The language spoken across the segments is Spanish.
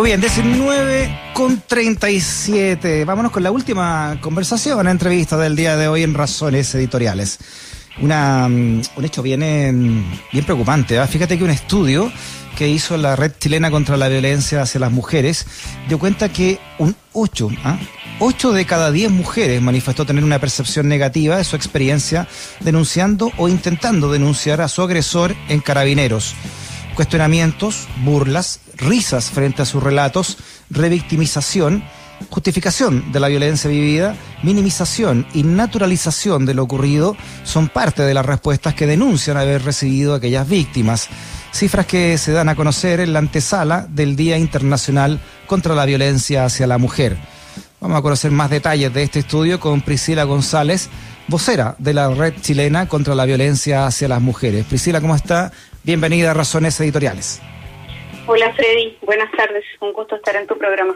Muy bien, 19 con 37. Vámonos con la última conversación, entrevista del día de hoy en Razones Editoriales. Una, mm, un hecho bien, em, bien preocupante. ¿ah? Fíjate que un estudio que hizo la Red Chilena contra la Violencia hacia las Mujeres dio cuenta que un 8, ¿ah? 8 de cada 10 mujeres manifestó tener una percepción negativa de su experiencia denunciando o intentando denunciar a su agresor en carabineros cuestionamientos, burlas, risas frente a sus relatos, revictimización, justificación de la violencia vivida, minimización y naturalización de lo ocurrido son parte de las respuestas que denuncian haber recibido aquellas víctimas. Cifras que se dan a conocer en la antesala del Día Internacional contra la Violencia hacia la Mujer. Vamos a conocer más detalles de este estudio con Priscila González, vocera de la Red Chilena contra la Violencia hacia las Mujeres. Priscila, ¿cómo está? Bienvenida a Razones Editoriales. Hola Freddy, buenas tardes, un gusto estar en tu programa.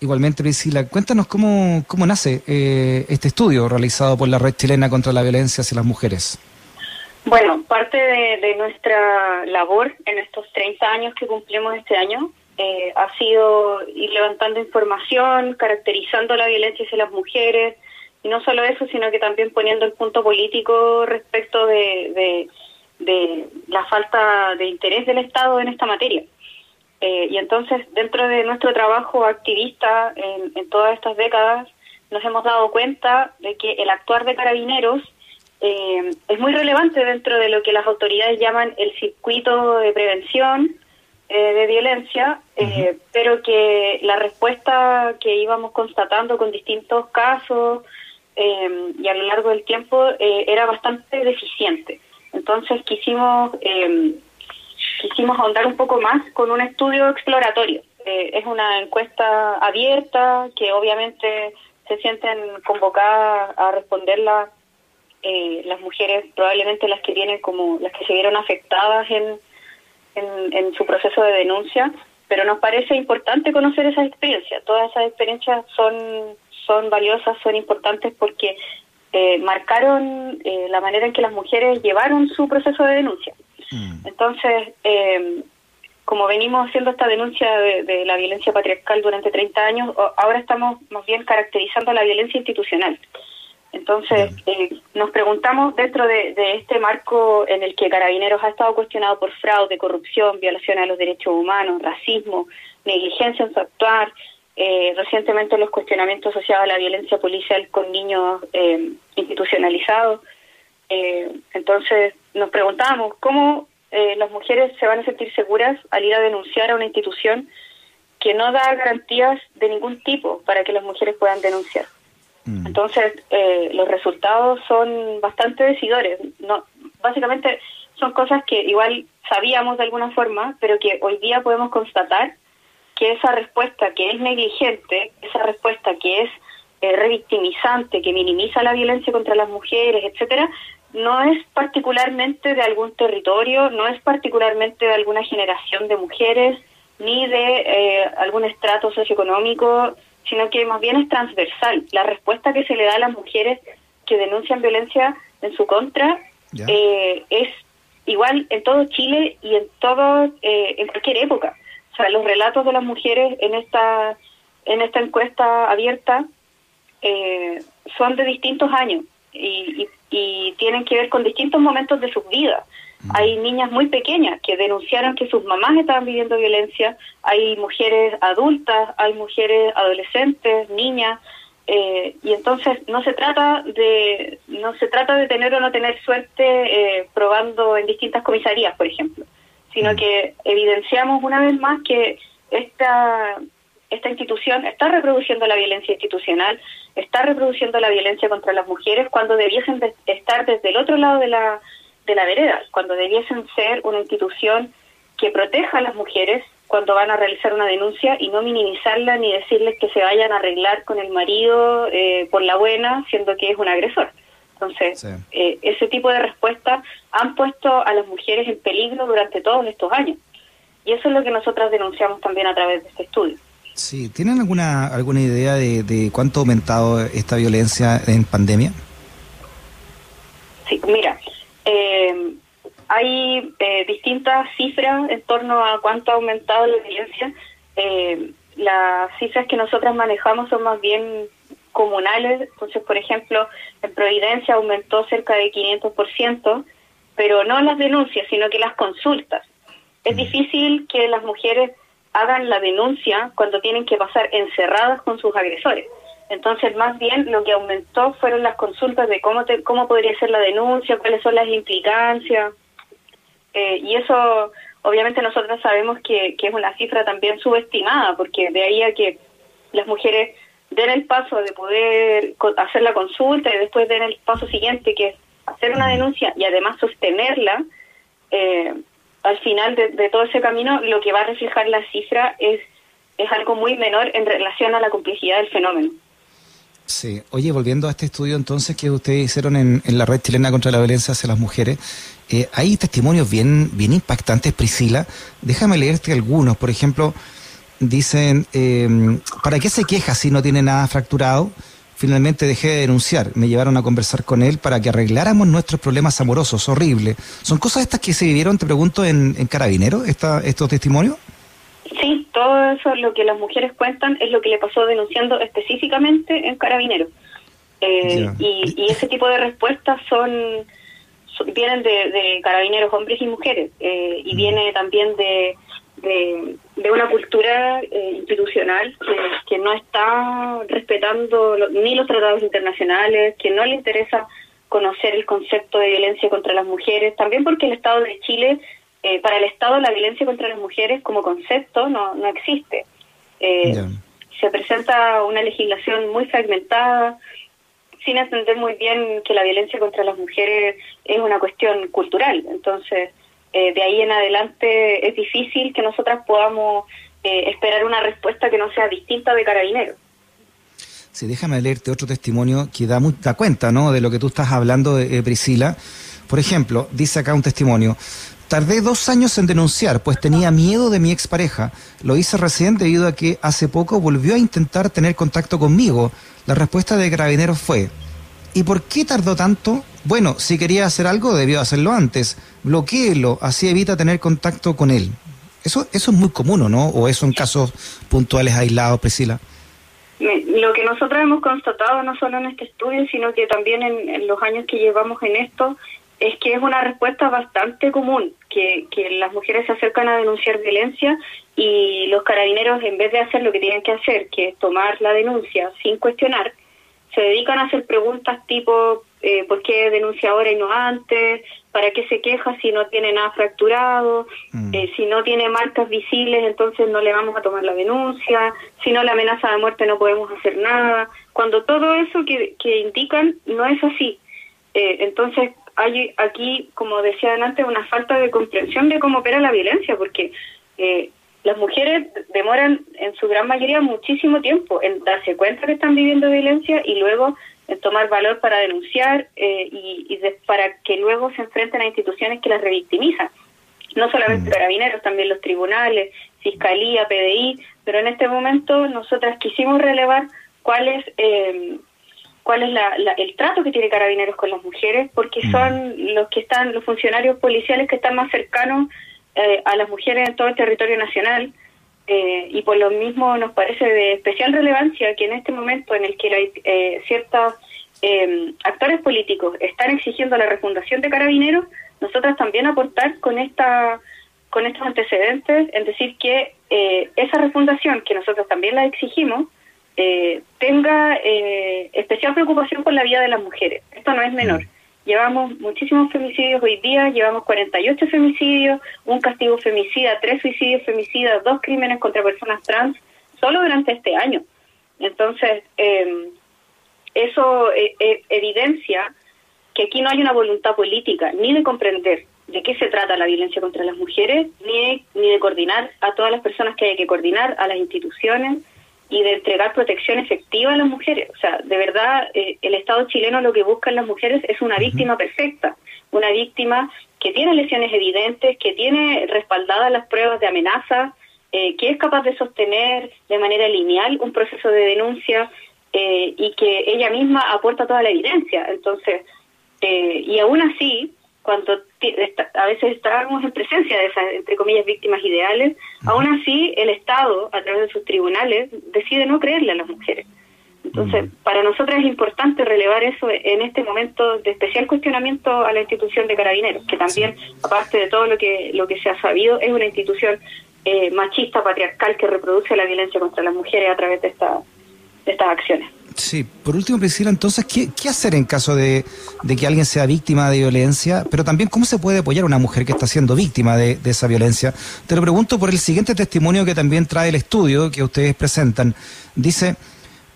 Igualmente, Priscila, cuéntanos cómo, cómo nace eh, este estudio realizado por la Red Chilena contra la Violencia hacia las Mujeres. Bueno, parte de, nuestra labor en estos 30 años que cumplimos este año eh, ha sido ir levantando información, caracterizando la violencia hacia las mujeres, y no solo eso, sino que también poniendo el punto político respecto de de la falta de interés del Estado en esta materia. Eh, y entonces, dentro de nuestro trabajo activista en, todas estas décadas, nos hemos dado cuenta de que el actuar de carabineros eh, es muy relevante dentro de lo que las autoridades llaman el circuito de prevención eh, de violencia, pero que la respuesta que íbamos constatando con distintos casos y a lo largo del tiempo era bastante deficiente. Entonces quisimos, eh, quisimos ahondar un poco más con un estudio exploratorio. Eh, es una encuesta abierta que obviamente se sienten convocadas a responderla eh, las mujeres, probablemente las que tienen como las que se vieron afectadas en, en, en su proceso de denuncia, pero nos parece importante conocer esas experiencias. Todas esas experiencias son son valiosas, son importantes porque eh, marcaron eh, la manera en que las mujeres llevaron su proceso de denuncia. Mm. Entonces, eh, como venimos haciendo esta denuncia de, la violencia patriarcal durante 30 años, ahora estamos más bien caracterizando la violencia institucional. Entonces, nos preguntamos dentro de, de, este marco en el que Carabineros ha estado cuestionado por fraude, corrupción, violación a los derechos humanos, racismo, negligencia en su actuar, eh, recientemente los cuestionamientos asociados a la violencia policial con niños eh, institucionalizados. Eh, entonces nos preguntábamos cómo eh, las mujeres se van a sentir seguras al ir a denunciar a una institución que no da garantías de ningún tipo para que las mujeres puedan denunciar. Mm. Entonces los resultados son bastante decidores. No, básicamente son cosas que igual sabíamos de alguna forma, pero que hoy día podemos constatar que esa respuesta que es negligente, esa respuesta que es eh, revictimizante, que minimiza la violencia contra las mujeres, etcétera, no es particularmente de algún territorio, no es particularmente de alguna generación de mujeres, ni de eh, algún estrato socioeconómico, sino que más bien es transversal. La respuesta que se le da a las mujeres que denuncian violencia en su contra eh, es igual en todo Chile y en todo en cualquier época sea, los relatos de las mujeres en esta, en esta encuesta abierta eh, son de distintos años y, y, tienen que ver con distintos momentos de sus vidas. Mm. Hay niñas muy pequeñas que denunciaron que sus mamás estaban viviendo violencia, hay mujeres adultas, hay mujeres adolescentes, niñas, eh, y entonces no se trata de no se trata de tener o no tener suerte eh, probando en distintas comisarías, por ejemplo sino mm. que evidenciamos una vez más que esta, esta institución está reproduciendo la violencia institucional, está reproduciendo la violencia contra las mujeres cuando debiesen estar desde el otro lado de la, de la vereda, cuando debiesen ser una institución que proteja a las mujeres cuando van a realizar una denuncia y no minimizarla ni decirles que se vayan a arreglar con el marido eh, por la buena, siendo que es un agresor. Entonces, eh, ese tipo de respuestas han puesto a las mujeres en peligro durante todos estos años. Y eso es lo que nosotras denunciamos también a través de este estudio. Sí, ¿tienen alguna alguna idea de, cuánto ha aumentado esta violencia en pandemia? Sí, mira, eh, hay eh, distintas cifras en torno a cuánto ha aumentado la violencia. eh, las cifras que nosotras manejamos son más bien comunales. Entonces, por ejemplo, en Providencia aumentó cerca de 500%, pero no las denuncias, sino que las consultas. Es mm. difícil que las mujeres hagan la denuncia cuando tienen que pasar encerradas con sus agresores. Entonces, más bien lo que aumentó fueron las consultas de cómo, cómo podría ser la denuncia, cuáles son las implicancias. Eh, y eso, obviamente, nosotros sabemos que, que es una cifra también subestimada, porque de ahí a que las mujeres den el paso de poder hacer la consulta y después den el paso siguiente, que es hacer una denuncia y además sostenerla, eh, al final de, todo ese camino lo que va a reflejar la cifra es, es algo muy menor en relación a la complejidad del fenómeno. Sí, oye, volviendo a este estudio entonces que ustedes hicieron en, la red chilena contra la violencia hacia las mujeres, eh, hay testimonios bien, bien impactantes, Priscila. Déjame leerte algunos. Por ejemplo, dicen, eh, ¿para qué se queja si no tiene nada fracturado? Finalmente dejé de denunciar. Me llevaron a conversar con él para que arregláramos nuestros problemas amorosos. Horrible. ¿Son cosas estas que se vivieron, te pregunto, en, en Carabinero, esta, estos testimonios? Sí, todo eso, lo que las mujeres cuentan, es lo que le pasó denunciando específicamente en Carabinero. Eh, y, ese tipo de respuestas son, vienen de, carabineros hombres y mujeres eh, y mm. viene también de, de, una cultura eh, institucional que, no está respetando ni los tratados internacionales, que no le interesa conocer el concepto de violencia contra las mujeres, también porque el Estado de Chile eh, para el Estado la violencia contra las mujeres como concepto no, no existe. Eh, se presenta una legislación muy fragmentada, sin entender muy bien que la violencia contra las mujeres es una cuestión cultural. Entonces, eh, de ahí en adelante es difícil que nosotras podamos esperar una respuesta que no sea distinta de carabinero. Sí, déjame leerte otro testimonio que da mucha cuenta, ¿no? De lo que tú estás hablando, de, Priscila. Por ejemplo, dice acá un testimonio. Tardé dos años en denunciar, pues tenía miedo de mi expareja. Lo hice recién debido a que hace poco volvió a intentar tener contacto conmigo. La respuesta de Carabineros fue, ¿y por qué tardó tanto? Bueno, si quería hacer algo, debió hacerlo antes. Bloquéelo, así evita tener contacto con él. Eso, eso es muy común, ¿no? ¿O eso en casos puntuales aislados, Priscila? Lo que nosotros hemos constatado, no solo en este estudio, sino que también en los años que llevamos en esto, es que es una respuesta bastante común, que, que las mujeres se acercan a denunciar violencia y los carabineros, en vez de hacer lo que tienen que hacer, que es tomar la denuncia sin cuestionar, se dedican a hacer preguntas tipo, eh, ¿por qué denuncia ahora y no antes? ¿Para qué se queja si no tiene nada fracturado? Mm. Eh, si no tiene marcas visibles, entonces no le vamos a tomar la denuncia. Si no, la amenaza de muerte no podemos hacer nada. Cuando todo eso que, que indican no es así. Eh, entonces, hay aquí, como decía antes, una falta de comprensión de cómo opera la violencia, porque eh, las mujeres demoran en su gran mayoría muchísimo tiempo en darse cuenta que están viviendo violencia y luego en tomar valor para denunciar eh, y, para que luego se enfrenten a instituciones que las revictimizan. No solamente mm. carabineros, también los tribunales, fiscalía, PDI, pero en este momento nosotras quisimos relevar cuáles eh, cuál es el trato que tiene Carabineros con las mujeres, porque mm. son los que están, los funcionarios policiales que están más cercanos eh, a las mujeres en todo el territorio nacional. Eh, y por lo mismo nos parece de especial relevancia que en este momento en el que hay eh, ciertos em, actores políticos están exigiendo la refundación de carabineros, nosotras también aportar con esta con estos antecedentes, en decir que esa refundación que nosotros también la exigimos, eh, tenga eh, especial preocupación por la vida de las mujeres. Esto no es menor. Llevamos muchísimos femicidios hoy día, llevamos 48 femicidios, un castigo femicida, tres suicidios femicidas, dos crímenes contra personas trans, solo durante este año. Entonces, em, eso eh, evidencia que aquí no hay una voluntad política ni de comprender de qué se trata la violencia contra las mujeres, ni ni de coordinar a todas las personas que hay que coordinar, a las instituciones, y de entregar protección efectiva a las mujeres. O sea, de verdad, eh, el Estado chileno lo que busca en las mujeres es una víctima perfecta, una víctima que tiene lesiones evidentes, que tiene respaldadas las pruebas de amenaza, eh, que es capaz de sostener de manera lineal un proceso de denuncia eh, y que ella misma aporta toda la evidencia. Entonces, y aún así, cuando a veces estábamos en presencia de esas, entre comillas, víctimas ideales, aún así el Estado, a través de sus tribunales, decide no creerle a las mujeres. Entonces, para nosotros es importante relevar eso en este momento de especial cuestionamiento a la institución de carabineros, que también, aparte de todo lo que, lo que se ha sabido, es una institución eh, machista, patriarcal, que reproduce la violencia contra las mujeres a través de, esta, de estas acciones. Sí, por último, Priscila, entonces, ¿qué, qué hacer en caso de, que alguien sea víctima de violencia? Pero también, ¿cómo se puede apoyar a una mujer que está siendo víctima de, de, esa violencia? Te lo pregunto por el siguiente testimonio que también trae el estudio que ustedes presentan. Dice,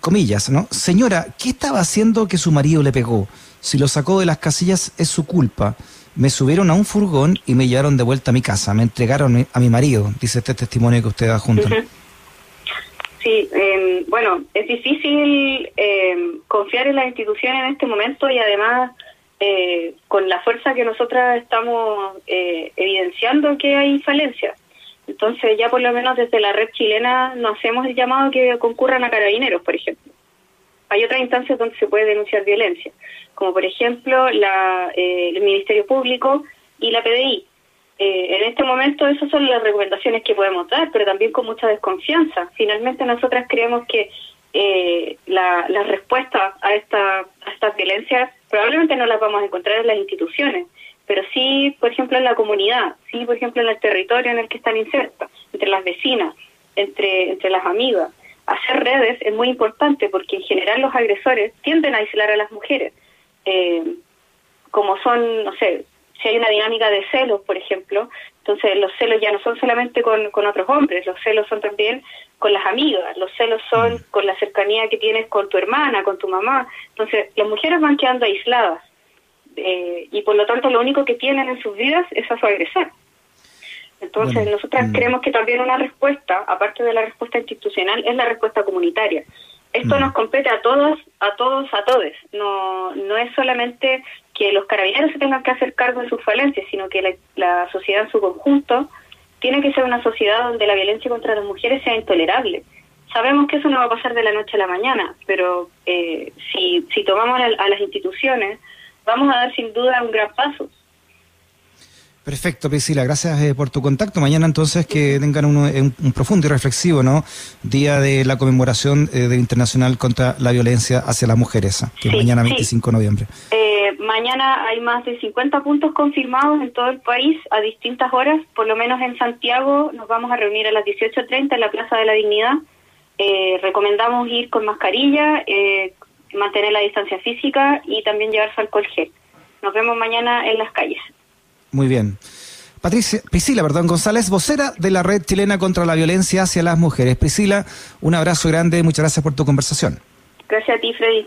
comillas, ¿no? Señora, ¿qué estaba haciendo que su marido le pegó? Si lo sacó de las casillas es su culpa. Me subieron a un furgón y me llevaron de vuelta a mi casa. Me entregaron a mi marido, dice este testimonio que ustedes adjuntan. Sí, em, bueno, es difícil em, confiar en las instituciones en este momento y además eh, con la fuerza que nosotras estamos eh, evidenciando que hay falencias. Entonces ya por lo menos desde la red chilena no hacemos el llamado que concurran a carabineros, por ejemplo. Hay otras instancias donde se puede denunciar violencia, como por ejemplo la, eh, el Ministerio Público y la PDI. Eh, en este momento esas son las recomendaciones que podemos dar, pero también con mucha desconfianza. Finalmente nosotras creemos que eh, la, respuesta a, esta, a estas violencias probablemente no las vamos a encontrar en las instituciones, pero sí, por ejemplo, en la comunidad, sí, por ejemplo, en el territorio en el que están insertas, entre las vecinas, entre, entre las amigas. Hacer redes es muy importante porque en general los agresores tienden a aislar a las mujeres. Eh, como son, no sé, si hay una dinámica de celos, por ejemplo, entonces los celos ya no son solamente con, con otros hombres, los celos son también con las amigas, los celos son mm. con la cercanía que tienes con tu hermana, con tu mamá. Entonces las mujeres van quedando aisladas eh, y por lo tanto lo único que tienen en sus vidas es a su agresor. Entonces, nosotras mm. creemos que también una respuesta, aparte de la respuesta institucional, es la respuesta comunitaria. Esto mm. nos compete a todos, a todos, a todos. No, no es solamente se tengan que hacer cargo de sus falencias, sino que la, la sociedad en su conjunto tiene que ser una sociedad donde la violencia contra las mujeres sea intolerable. Sabemos que eso no va a pasar de la noche a la mañana, pero eh, si, si tomamos a las instituciones vamos a dar sin duda un gran paso. Perfecto, Priscila, gracias eh, por tu contacto. Mañana entonces que tengan un, profundo y reflexivo ¿no? día de la conmemoración eh, del Internacional contra la Violencia hacia las Mujeres, que es mañana 25 de noviembre. Eh, mañana hay más de 50 puntos confirmados en todo el país a distintas horas, por lo menos en Santiago nos vamos a reunir a las 18.30 en la Plaza de la Dignidad. recomendamos ir con mascarilla, mantener la distancia física y también llevarse alcohol gel. Nos vemos mañana en las calles. Muy bien. Patricia, Priscila, perdón, González, vocera de la Red Chilena contra la Violencia hacia las Mujeres. Priscila, un abrazo grande, muchas gracias por tu conversación. Gracias a ti, Freddy.